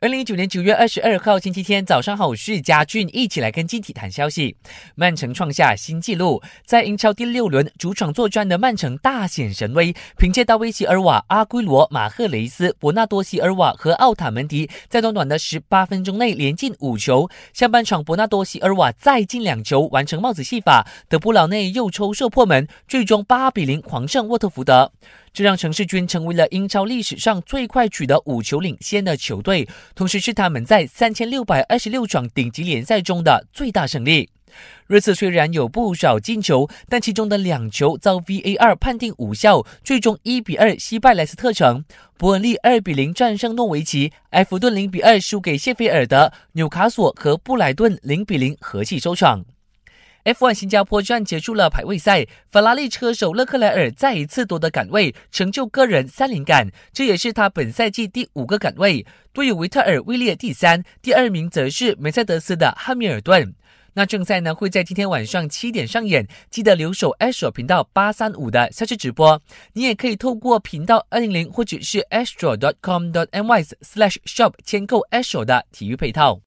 二零一九年九月二十二号星期天早上好，我是佳俊，一起来跟进体谈消息。曼城创下新纪录，在英超第六轮主场作战的曼城大显神威，凭借大卫席尔瓦、阿圭罗、马赫雷斯、伯纳多席尔瓦和奥塔门迪，在短短的十八分钟内连进五球。下半场，伯纳多席尔瓦再进两球，完成帽子戏法，德布劳内又抽射破门，最终八比零狂胜沃特福德。这让城市军成为了英超历史上最快取得五球领先的球队，同时是他们在三千六百二十六场顶级联赛中的最大胜利。热刺虽然有不少进球，但其中的两球遭 VAR 判定无效，最终一比二惜败莱斯特城。伯恩利二比零战胜诺维奇，埃弗顿零比二输给谢菲尔德，纽卡索和布莱顿零比零和气收场。F1 新加坡站结束了排位赛，法拉利车手勒克莱尔再一次夺得杆位，成就个人三连杆，这也是他本赛季第五个杆位。队友维特尔位列第三，第二名则是梅赛德斯的汉密尔顿。那正赛呢会在今天晚上七点上演，记得留守 Astro 频道八三五的赛事直播。你也可以透过频道二零零或者是 astro.com.my/slash shop 签购 Astro 的体育配套。